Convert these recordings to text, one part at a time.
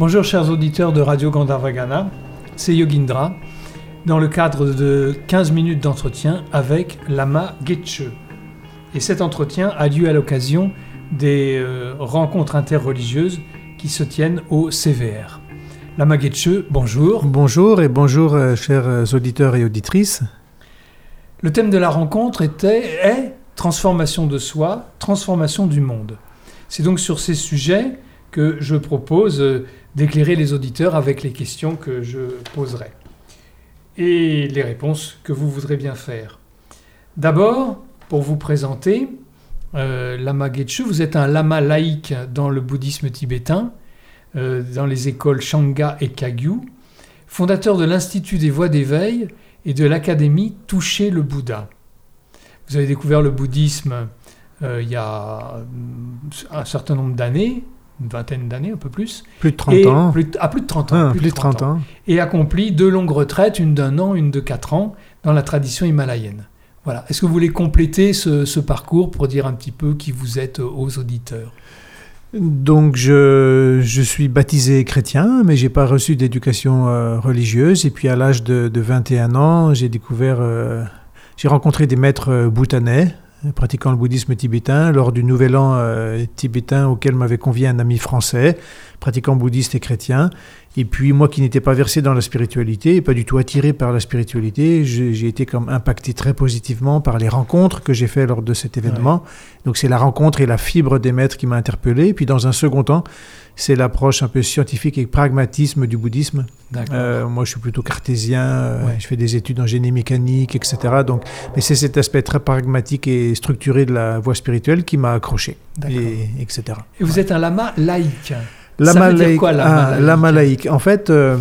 Bonjour chers auditeurs de Radio Gandharvagana, c'est Yogindra dans le cadre de 15 minutes d'entretien avec Lama Getche. Et cet entretien a lieu à l'occasion des euh, rencontres interreligieuses qui se tiennent au CVR. Lama Getche, bonjour. Bonjour et bonjour euh, chers euh, auditeurs et auditrices. Le thème de la rencontre était est transformation de soi, transformation du monde. C'est donc sur ces sujets que je propose d'éclairer les auditeurs avec les questions que je poserai et les réponses que vous voudrez bien faire. D'abord, pour vous présenter, euh, Lama Getchu, vous êtes un lama laïque dans le bouddhisme tibétain, euh, dans les écoles Shanga et Kagyu, fondateur de l'Institut des voies d'éveil et de l'Académie Toucher le Bouddha. Vous avez découvert le bouddhisme euh, il y a un certain nombre d'années, une vingtaine d'années, un peu plus. Plus de 30 ans. Plus, à plus de 30 ans. Ah, plus, de 30, ans. Et accompli deux longues retraites, une d'un an, une de quatre ans, dans la tradition himalayenne. Voilà. Est-ce que vous voulez compléter ce, parcours pour dire un petit peu qui vous êtes aux auditeurs? Donc je, je, suis baptisé chrétien, mais j'ai pas reçu d'éducation euh, religieuse. Et puis à l'âge de, 21 ans, j'ai découvert, euh, j'ai rencontré des maîtres euh, bhoutanais pratiquant le bouddhisme tibétain lors du nouvel an euh, tibétain auquel m'avait convié un ami français, pratiquant bouddhiste et chrétien. Et puis moi qui n'étais pas versé dans la spiritualité et pas du tout attiré par la spiritualité, j'ai été comme impacté très positivement par les rencontres que j'ai faites lors de cet événement. Donc c'est la rencontre et la fibre des maîtres qui m'a interpellé. Et puis dans un second temps, c'est l'approche un peu scientifique et pragmatisme du bouddhisme. Euh, moi, je suis plutôt cartésien, euh, je fais des études en génie mécanique, etc. Donc, mais c'est cet aspect très pragmatique et structuré de la voie spirituelle qui m'a accroché, et, etc. Et vous êtes un lama laïque. Lama Ça veut dire quoi, lama, ah, lama laïque En fait, euh,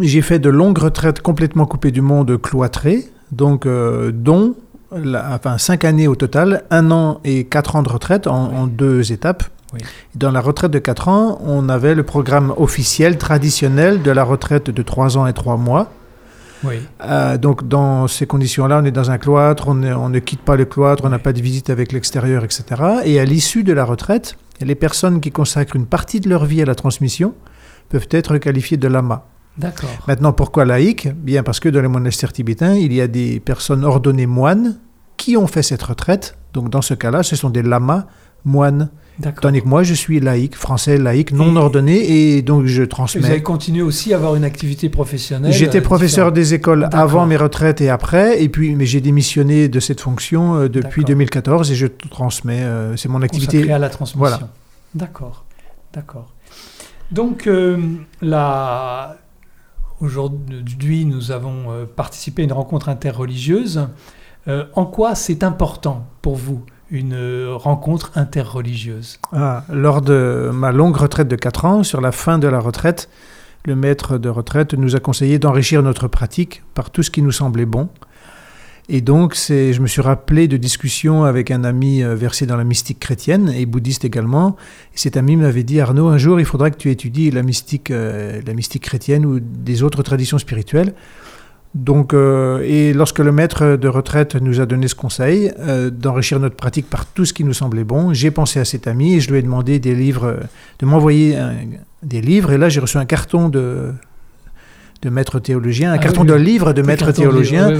j'ai fait de longues retraites complètement coupées du monde cloîtré, donc dont enfin, cinq années au total, un an et quatre ans de retraite en deux étapes. Dans la retraite de 4 ans, on avait le programme officiel, traditionnel de la retraite de 3 ans et 3 mois. Euh, donc dans ces conditions-là, on est dans un cloître, on, ne quitte pas le cloître, on n'a pas de visite avec l'extérieur, etc. Et à l'issue de la retraite, les personnes qui consacrent une partie de leur vie à la transmission peuvent être qualifiées de lama. D'accord. Maintenant, pourquoi laïque? Bien parce que dans les monastères tibétains, il y a des personnes ordonnées moines qui ont fait cette retraite. Donc dans ce cas-là, ce sont des lamas moines. Tandis que moi, je suis laïque, français laïque, non ordonné, et donc je transmets. Vous avez continué aussi à avoir une activité professionnelle J'étais euh, professeur des écoles avant mes retraites et après, et puis, mais j'ai démissionné de cette fonction euh, depuis 2014 et je transmets. Euh, c'est mon activité. Consacré à la transmission. Voilà. D'accord, d'accord. Donc, là, aujourd'hui, nous avons participé à une rencontre interreligieuse. en quoi c'est important pour vous une rencontre interreligieuse ah, Lors de ma longue retraite de 4 ans, sur la fin de la retraite, le maître de retraite nous a conseillé d'enrichir notre pratique par tout ce qui nous semblait bon. Et donc, je me suis rappelé de discussions avec un ami euh, versé dans la mystique chrétienne et bouddhiste également. Et cet ami m'avait dit Arnaud, un jour, il faudra que tu étudies la mystique, euh, la mystique chrétienne ou des autres traditions spirituelles donc, euh, et lorsque le maître de retraite nous a donné ce conseil euh, d'enrichir notre pratique par tout ce qui nous semblait bon, j'ai pensé à cet ami et je lui ai demandé des livres, de m'envoyer des livres. Et là, j'ai reçu un carton de, de maître théologien, un ah carton de livres de maître théologien.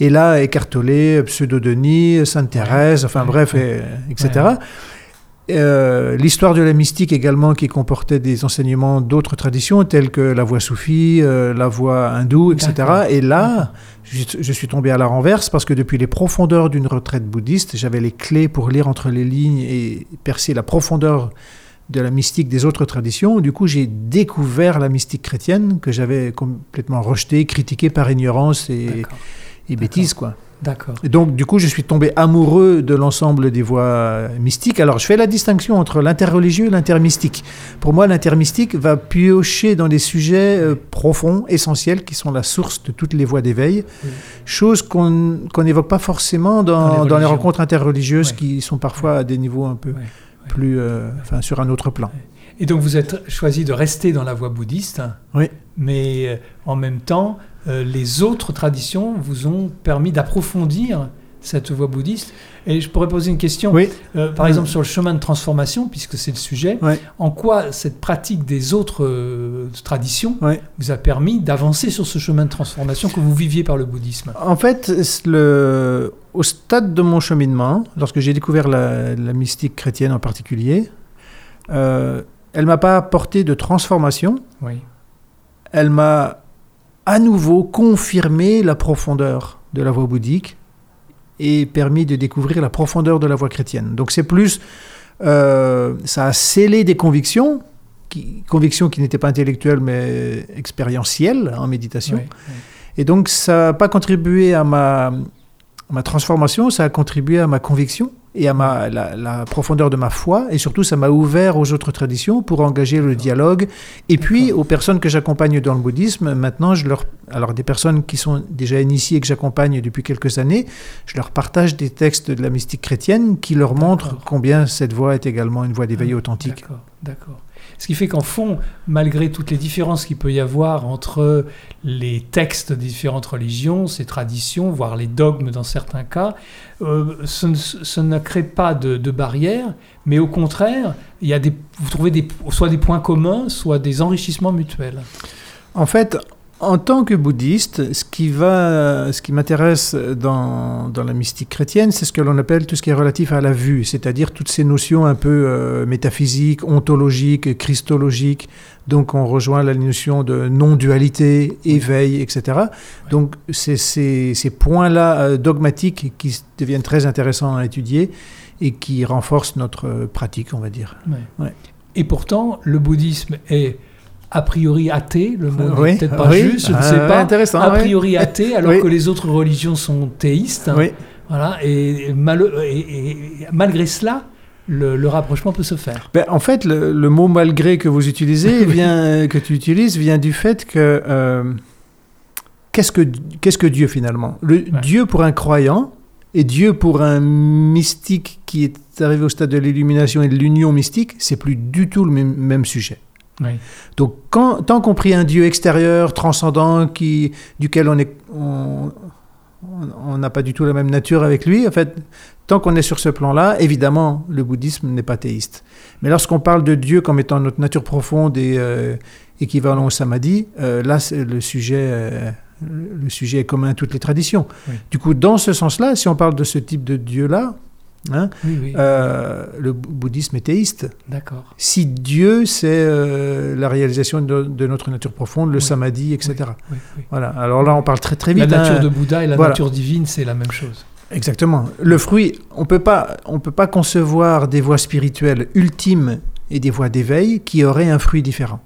Et là, écartolé, Pseudo-Denis, Sainte-Thérèse, enfin bref, etc. Euh, l'histoire de la mystique également qui comportait des enseignements d'autres traditions telles que la voie soufie, euh, la voie hindoue, etc. Et là, je, suis tombé à la renverse parce que depuis les profondeurs d'une retraite bouddhiste, j'avais les clés pour lire entre les lignes et percer la profondeur de la mystique des autres traditions. Du coup, j'ai découvert la mystique chrétienne que j'avais complètement rejetée, critiquée par ignorance et, et bêtise, quoi. D'accord. Et donc, du coup, je suis tombé amoureux de l'ensemble des voies mystiques. Alors, je fais la distinction entre l'interreligieux et l'intermystique. Pour moi, l'intermystique va piocher dans des sujets euh, profonds, essentiels, qui sont la source de toutes les voies d'éveil, chose qu'on n'évoque pas forcément dans, les, rencontres interreligieuses qui sont parfois à des niveaux un peu plus, euh, enfin, sur un autre plan. Et donc, vous êtes choisi de rester dans la voie bouddhiste, oui. mais euh, en même temps, euh, les autres traditions vous ont permis d'approfondir cette voie bouddhiste. Et je pourrais poser une question, Oui. euh, par exemple sur le chemin de transformation, puisque c'est le sujet. En quoi cette pratique des autres euh, traditions vous a permis d'avancer sur ce chemin de transformation que vous viviez par le bouddhisme? En fait, le... au stade de mon cheminement, lorsque j'ai découvert la, la mystique chrétienne en particulier, elle m'a pas apporté de transformation, Oui. elle m'a à nouveau confirmé la profondeur de la voie bouddhique et permis de découvrir la profondeur de la voie chrétienne. Donc c'est plus, euh, ça a scellé des convictions, qui, convictions qui n'étaient pas intellectuelles mais expérientielles en méditation. Oui, oui. Et donc, ça n'a pas contribué à ma, à ma transformation, ça a contribué à ma conviction et à ma, la, la profondeur de ma foi. Et surtout, ça m'a ouvert aux autres traditions pour engager le dialogue. Et puis, aux personnes que j'accompagne dans le bouddhisme, maintenant, je leur, alors des personnes qui sont déjà initiées et que j'accompagne depuis quelques années, je leur partage des textes de la mystique chrétienne qui leur montrent combien cette voie est également une voie d'éveil Ah, authentique. D'accord. Ce qui fait qu'en fond, malgré toutes les différences qu'il peut y avoir entre les textes des différentes religions, ces traditions, voire les dogmes dans certains cas, euh, ce, ne, ce ne crée pas de, de barrières, mais au contraire, il y a des, vous trouvez des, soit des points communs, soit des enrichissements mutuels. En fait, en tant que bouddhiste, ce qui, va, ce qui m'intéresse dans, dans la mystique chrétienne, c'est ce que l'on appelle tout ce qui est relatif à la vue, c'est-à-dire toutes ces notions un peu euh, métaphysiques, ontologiques, christologiques. Donc on rejoint la notion de non-dualité, éveil, etc. Donc c'est ces, ces points-là euh, dogmatiques qui deviennent très intéressants à étudier et qui renforcent notre pratique, on va dire. Ouais. Ouais. Et pourtant, le bouddhisme est a priori athée, le mot Oui, n'est peut-être pas oui. juste, je ne Ah, sais pas. intéressant, a priori athée, alors que les autres religions sont théistes. Voilà, et, mal- et- et- et malgré cela, le, le rapprochement peut se faire. Ben, en fait, le, le mot malgré que vous utilisez, vient, que tu utilises, vient du fait que euh, qu'est-ce que qu'est-ce que Dieu finalement? Le Ouais. Dieu pour un croyant et Dieu pour un mystique qui est arrivé au stade de l'illumination et de l'union mystique, c'est plus du tout le même, même sujet. Oui. Donc, quand, tant qu'on prie un Dieu extérieur, transcendant, qui, duquel on est, on on n'a pas du tout la même nature avec lui. En fait, tant qu'on est sur ce plan-là, évidemment, le bouddhisme n'est pas théiste. Mais lorsqu'on parle de Dieu comme étant notre nature profonde et euh, équivalent au samadhi, euh, là, le sujet, euh, le sujet est commun à toutes les traditions. Oui. Du coup, dans ce sens-là, si on parle de ce type de Dieu-là, hein, Oui, oui. euh, le bou- bouddhisme est théiste. D'accord. Si Dieu, c'est euh, la réalisation de, de notre nature profonde, le Oui. samadhi, etc. Voilà. Alors là, on parle très très La vite. nature hein. de Bouddha et la Voilà. nature divine, c'est la même chose. Exactement. Le fruit, on peut pas, on peut pas concevoir des voies spirituelles ultimes et des voies d'éveil qui auraient un fruit différent.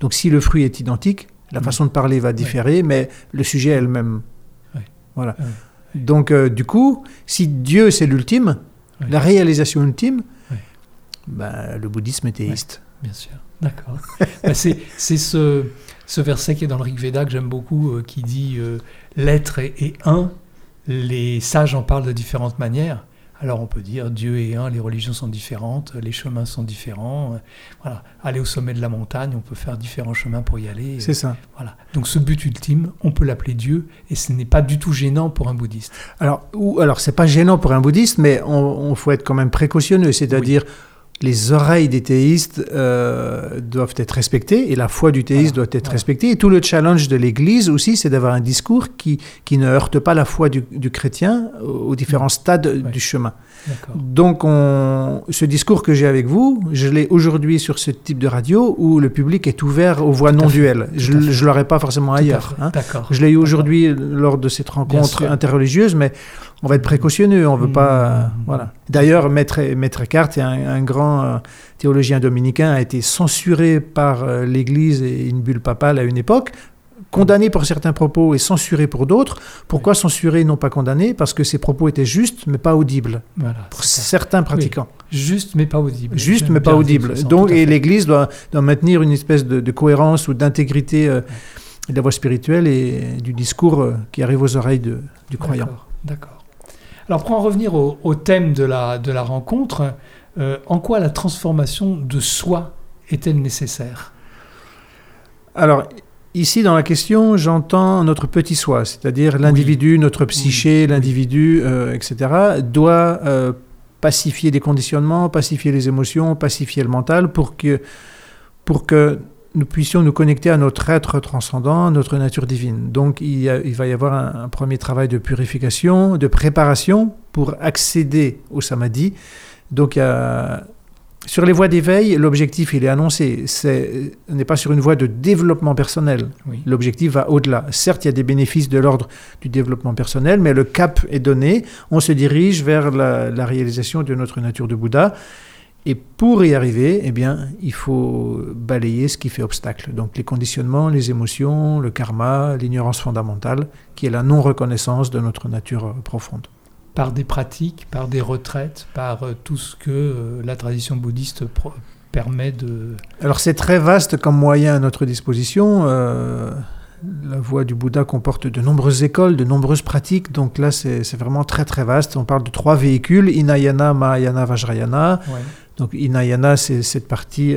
Donc si le fruit est identique, la façon de parler va différer, mais le sujet est le même. Voilà. Donc euh, du coup, si Dieu c'est l'ultime, Oui. la réalisation ultime, Oui. ben, le bouddhisme est théiste. Bien sûr. D'accord. C'est c'est ce, ce verset qui est dans le Rig Veda que j'aime beaucoup, euh, qui dit euh, L'être est, est un. Les sages en parlent de différentes manières. Alors on peut dire Dieu est un, les religions sont différentes, les chemins sont différents. voilà. Aller au sommet de la montagne, on peut faire différents chemins pour y aller. C'est ça. Voilà. Donc ce but ultime, on peut l'appeler Dieu, et ce n'est pas du tout gênant pour un bouddhiste. Alors, ou, alors c'est pas gênant pour un bouddhiste, mais on, on faut être quand même précautionneux, c'est-à-dire les oreilles des théistes euh, doivent être respectées et la foi du théiste Voilà, doit être voilà. respectée. Et tout le challenge de l'Église aussi, c'est d'avoir un discours qui, qui ne heurte pas la foi du, du chrétien aux différents stades Ouais. du chemin. Donc, on, ce discours que j'ai avec vous, je l'ai aujourd'hui sur ce type de radio où le public est ouvert aux voix non duelles. Je ne l'aurais pas forcément Tout ailleurs. hein. Je l'ai eu aujourd'hui lors de cette rencontre interreligieuse, mais on va être précautionneux, on veut Mmh. pas. Voilà. D'ailleurs, Maître, Maître Eckhart, est un, un grand théologien dominicain, a été censuré par euh, l'Église et une bulle papale à une époque, condamné pour certains propos et censuré pour d'autres. Pourquoi censuré, non pas condamné Parce que ses propos étaient justes, mais pas audibles Voilà, pour ça. certains pratiquants. Juste mais pas audible. Juste, mais pas audible. Donc, et l'Église doit, doit maintenir une espèce de, de cohérence ou d'intégrité euh, de la voie spirituelle et du discours euh, qui arrive aux oreilles de- du croyant. D'accord. Alors pour en revenir au, au thème de la, de la rencontre, euh, en quoi la transformation de soi est-elle nécessaire? Alors, ici, dans la question, j'entends notre petit soi, c'est-à-dire l'individu, notre psyché, l'individu, euh, etc., doit euh, pacifier des conditionnements, pacifier les émotions, pacifier le mental pour que, pour que nous puissions nous connecter à notre être transcendant, notre nature divine. Donc il, il va y avoir un, un, premier travail de purification, de préparation pour accéder au samadhi. Donc y a sur les voies d'éveil, l'objectif, il est annoncé. C'est, on n'est pas sur une voie de développement personnel. Oui. L'objectif va au-delà. Certes, il y a des bénéfices de l'ordre du développement personnel, mais le cap est donné. On se dirige vers la, la réalisation de notre nature de Bouddha. Et pour y arriver, eh bien, il faut balayer ce qui fait obstacle. Donc les conditionnements, les émotions, le karma, l'ignorance fondamentale, qui est la non-reconnaissance de notre nature profonde par des pratiques, par des retraites, par euh, tout ce que euh, la tradition bouddhiste permet de... Alors c'est très vaste comme moyen à notre disposition. Euh, la voie du Bouddha comporte de nombreuses écoles, de nombreuses pratiques, donc là c'est vraiment très très vaste. On parle de trois véhicules, Inayana, Mahayana, Vajrayana. Ouais. Donc Inayana, c'est cette partie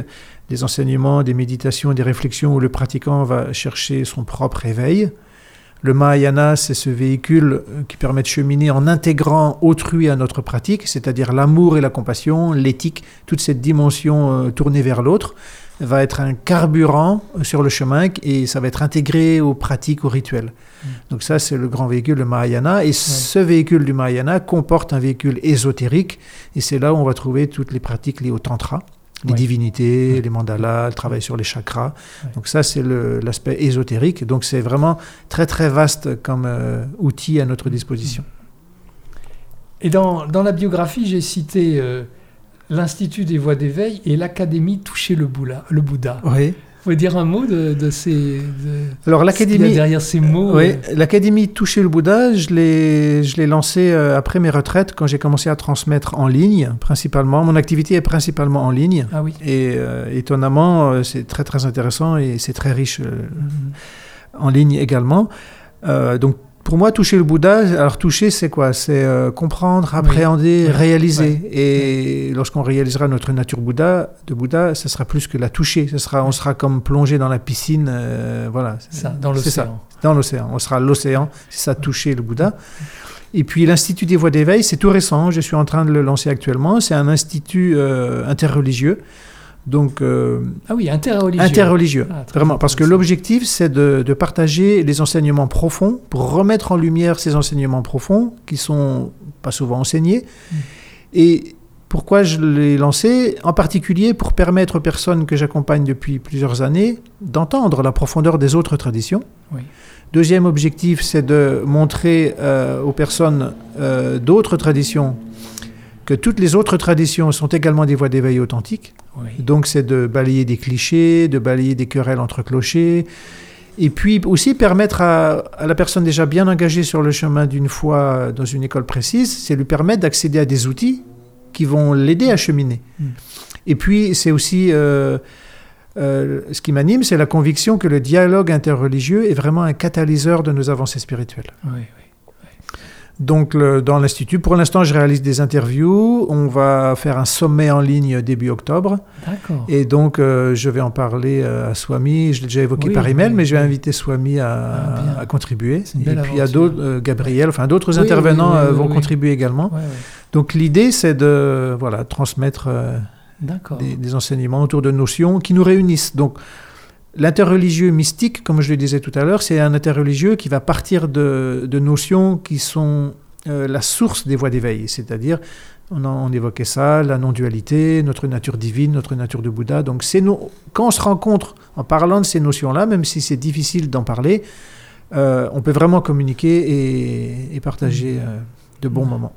des enseignements, des méditations, des réflexions où le pratiquant va chercher son propre éveil. Le Mahayana, c'est ce véhicule qui permet de cheminer en intégrant autrui à notre pratique, c'est-à-dire l'amour et la compassion, l'éthique, toute cette dimension euh, tournée vers l'autre, va être un carburant sur le chemin et ça va être intégré aux pratiques, aux rituels. Mm. Donc ça, c'est le grand véhicule, le Mahayana. Et ouais. ce véhicule du Mahayana comporte un véhicule ésotérique et c'est là où on va trouver toutes les pratiques liées au Tantra les ouais. divinités, ouais. les mandalas, le travail sur les chakras. Donc ça, c'est l'aspect ésotérique. Donc c'est vraiment très très vaste comme euh, outil à notre disposition. Et dans, dans la biographie, j'ai cité euh, l'Institut des voies d'éveil et l'Académie Toucher le Bouddha. Le Bouddha. Oui. Vous pouvez dire un mot de, de ces. De, Alors l'académie derrière ces mots. Oui, euh... l'académie Toucher le Bouddha, je l'ai je l'ai lancée euh, après mes retraites quand j'ai commencé à transmettre en ligne principalement. Mon activité est principalement en ligne. Ah oui. Et euh, étonnamment, c'est très très intéressant et c'est très riche mm -hmm. en ligne également. Donc pour moi, toucher le Bouddha, alors toucher, c'est quoi? C'est euh, comprendre, appréhender, oui. réaliser. Oui. Et oui. lorsqu'on réalisera notre nature Bouddha, de Bouddha, ça sera plus que la toucher. Ça sera, on sera comme plongé dans la piscine, euh, voilà. Ça, dans l'océan. Dans l'océan. On sera l'océan, c'est ça, toucher le Bouddha. Et puis l'Institut des voies d'éveil, c'est tout récent. Je suis en train de le lancer actuellement. C'est un institut euh, interreligieux. Donc, euh, ah oui, interreligieux. Interreligieux, ah, vraiment. Parce que l'objectif, c'est de, de, partager les enseignements profonds pour remettre en lumière ces enseignements profonds qui sont pas souvent enseignés. Mm. Et pourquoi je l'ai lancé? En particulier pour permettre aux personnes que j'accompagne depuis plusieurs années d'entendre la profondeur des autres traditions. Oui. Deuxième objectif, c'est de montrer euh, aux personnes euh, d'autres traditions que toutes les autres traditions sont également des voies d'éveil authentiques. Oui. Donc c'est de balayer des clichés, de balayer des querelles entre clochers, et puis aussi permettre à, à la personne déjà bien engagée sur le chemin d'une foi dans une école précise, c'est lui permettre d'accéder à des outils qui vont l'aider à cheminer. Mm. Et puis c'est aussi... Euh, euh, ce qui m'anime, c'est la conviction que le dialogue interreligieux est vraiment un catalyseur de nos avancées spirituelles. Oui, oui. Donc, le, dans l'Institut, pour l'instant, je réalise des interviews. On va faire un sommet en ligne début octobre. D'accord. Et donc, euh, je vais en parler euh, à Swami. Je l'ai déjà évoqué Oui, par email, oui, mais je vais oui. inviter Swami à, Ah, à contribuer. Et puis, à d'autres, euh, Gabriel, enfin, d'autres intervenants euh, vont contribuer également. Donc, l'idée, c'est de voilà, transmettre des, des enseignements autour de notions qui nous réunissent. Donc, l'interreligieux mystique, comme je le disais tout à l'heure, c'est un interreligieux qui va partir de, de notions qui sont euh, la source des voies d'éveil, c'est-à-dire, on, on évoquait ça, la non-dualité, notre nature divine, notre nature de Bouddha. Donc, c'est no- quand on se rencontre en parlant de ces notions-là, même si c'est difficile d'en parler, euh, on peut vraiment communiquer et, et partager euh, de bons moments.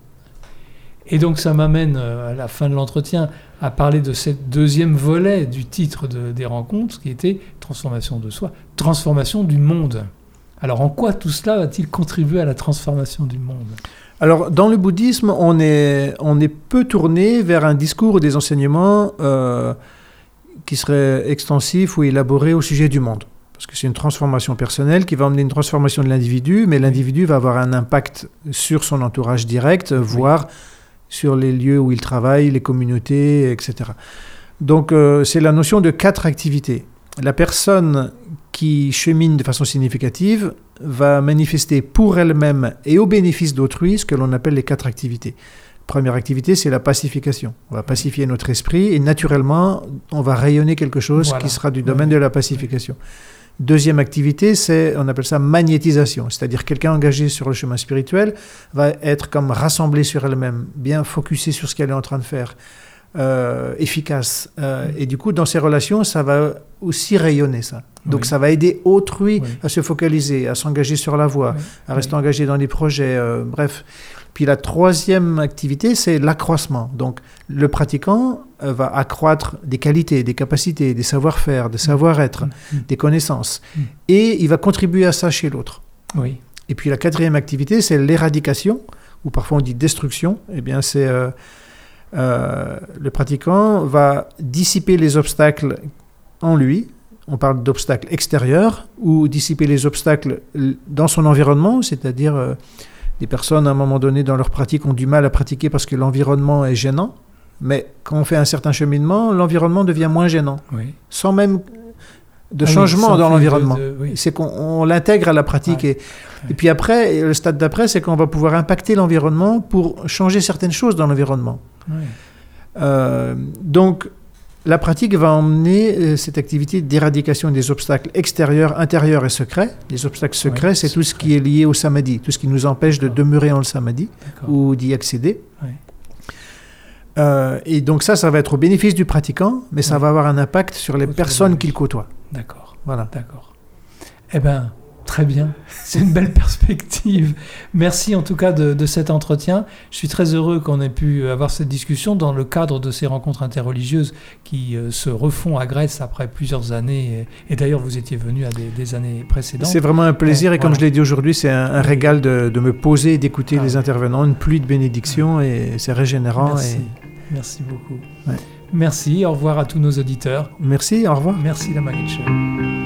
Et donc ça m'amène euh, à la fin de l'entretien à parler de ce deuxième volet du titre de- des rencontres, qui était transformation de soi, transformation du monde. Alors en quoi tout cela va-t-il contribuer à la transformation du monde? Alors, dans le bouddhisme, on est, on est peu tourné vers un discours ou des enseignements euh, qui seraient extensifs ou élaborés au sujet du monde. Parce que c'est une transformation personnelle qui va emmener une transformation de l'individu, mais l'individu va avoir un impact sur son entourage direct, voire sur les lieux où il travaille, les communautés, etc. Donc, euh, c'est la notion de quatre activités. la personne qui chemine de façon significative va manifester pour elle-même et au bénéfice d'autrui ce que l'on appelle les quatre activités. Première activité, c'est la pacification. On va pacifier notre esprit et naturellement, on va rayonner quelque chose Voilà. qui sera du domaine de la pacification. Deuxième activité, c'est, on appelle ça magnétisation, c'est-à-dire quelqu'un engagé sur le chemin spirituel va être comme rassemblé sur elle-même, bien focusé sur ce qu'elle est en train de faire, euh, efficace. Euh, Et du coup, dans ses relations, ça va aussi rayonner ça. Donc Oui. ça va aider autrui Oui. à se focaliser, à s'engager sur la voie, Oui. à rester engagé dans des projets, euh, bref. Puis la troisième activité, c'est l'accroissement. Donc le pratiquant va accroître des qualités, des capacités, des savoir-faire, des savoir-être, Mm. des connaissances. Mm. Et il va contribuer à ça chez l'autre. Oui. Et puis la quatrième activité, c'est l'éradication, ou parfois on dit destruction. Eh bien, c'est euh, euh, le pratiquant va dissiper les obstacles en lui. On parle d'obstacles extérieurs ou dissiper les obstacles dans son environnement, c'est-à-dire euh, des personnes à un moment donné dans leur pratique ont du mal à pratiquer parce que l'environnement est gênant. Mais quand on fait un certain cheminement, l'environnement devient moins gênant, Oui. sans même de Ah changement dans l'environnement oui. c'est qu'on on l'intègre à la pratique. Ouais. Et, et puis après, le stade d'après, c'est qu'on va pouvoir impacter l'environnement pour changer certaines choses dans l'environnement. Euh, donc, la pratique va emmener euh, cette activité d'éradication des obstacles extérieurs, intérieurs et secrets. Les obstacles secrets, c'est tout ce qui est lié au samadhi, tout ce qui nous empêche de demeurer en le samadhi ou d'y accéder. Euh, et donc ça, ça va être au bénéfice du pratiquant, mais ça Ouais. va avoir un impact sur les personnes qu'il côtoie. D'accord. Voilà. D'accord. Eh bien, très bien. C'est une belle perspective. Merci en tout cas de, de cet entretien. Je suis très heureux qu'on ait pu avoir cette discussion dans le cadre de ces rencontres interreligieuses qui euh, se refont à Grèce après plusieurs années. Et, et d'ailleurs, vous étiez venu à des, des années précédentes. C'est vraiment un plaisir et comme Voilà. je l'ai dit aujourd'hui, c'est un, un régal de, de me poser et d'écouter Ah les intervenants, une pluie de bénédictions et c'est régénérant. Merci. Et... Merci beaucoup. Ouais. Merci. Au revoir à tous nos auditeurs. Merci, au revoir. Merci, la Show.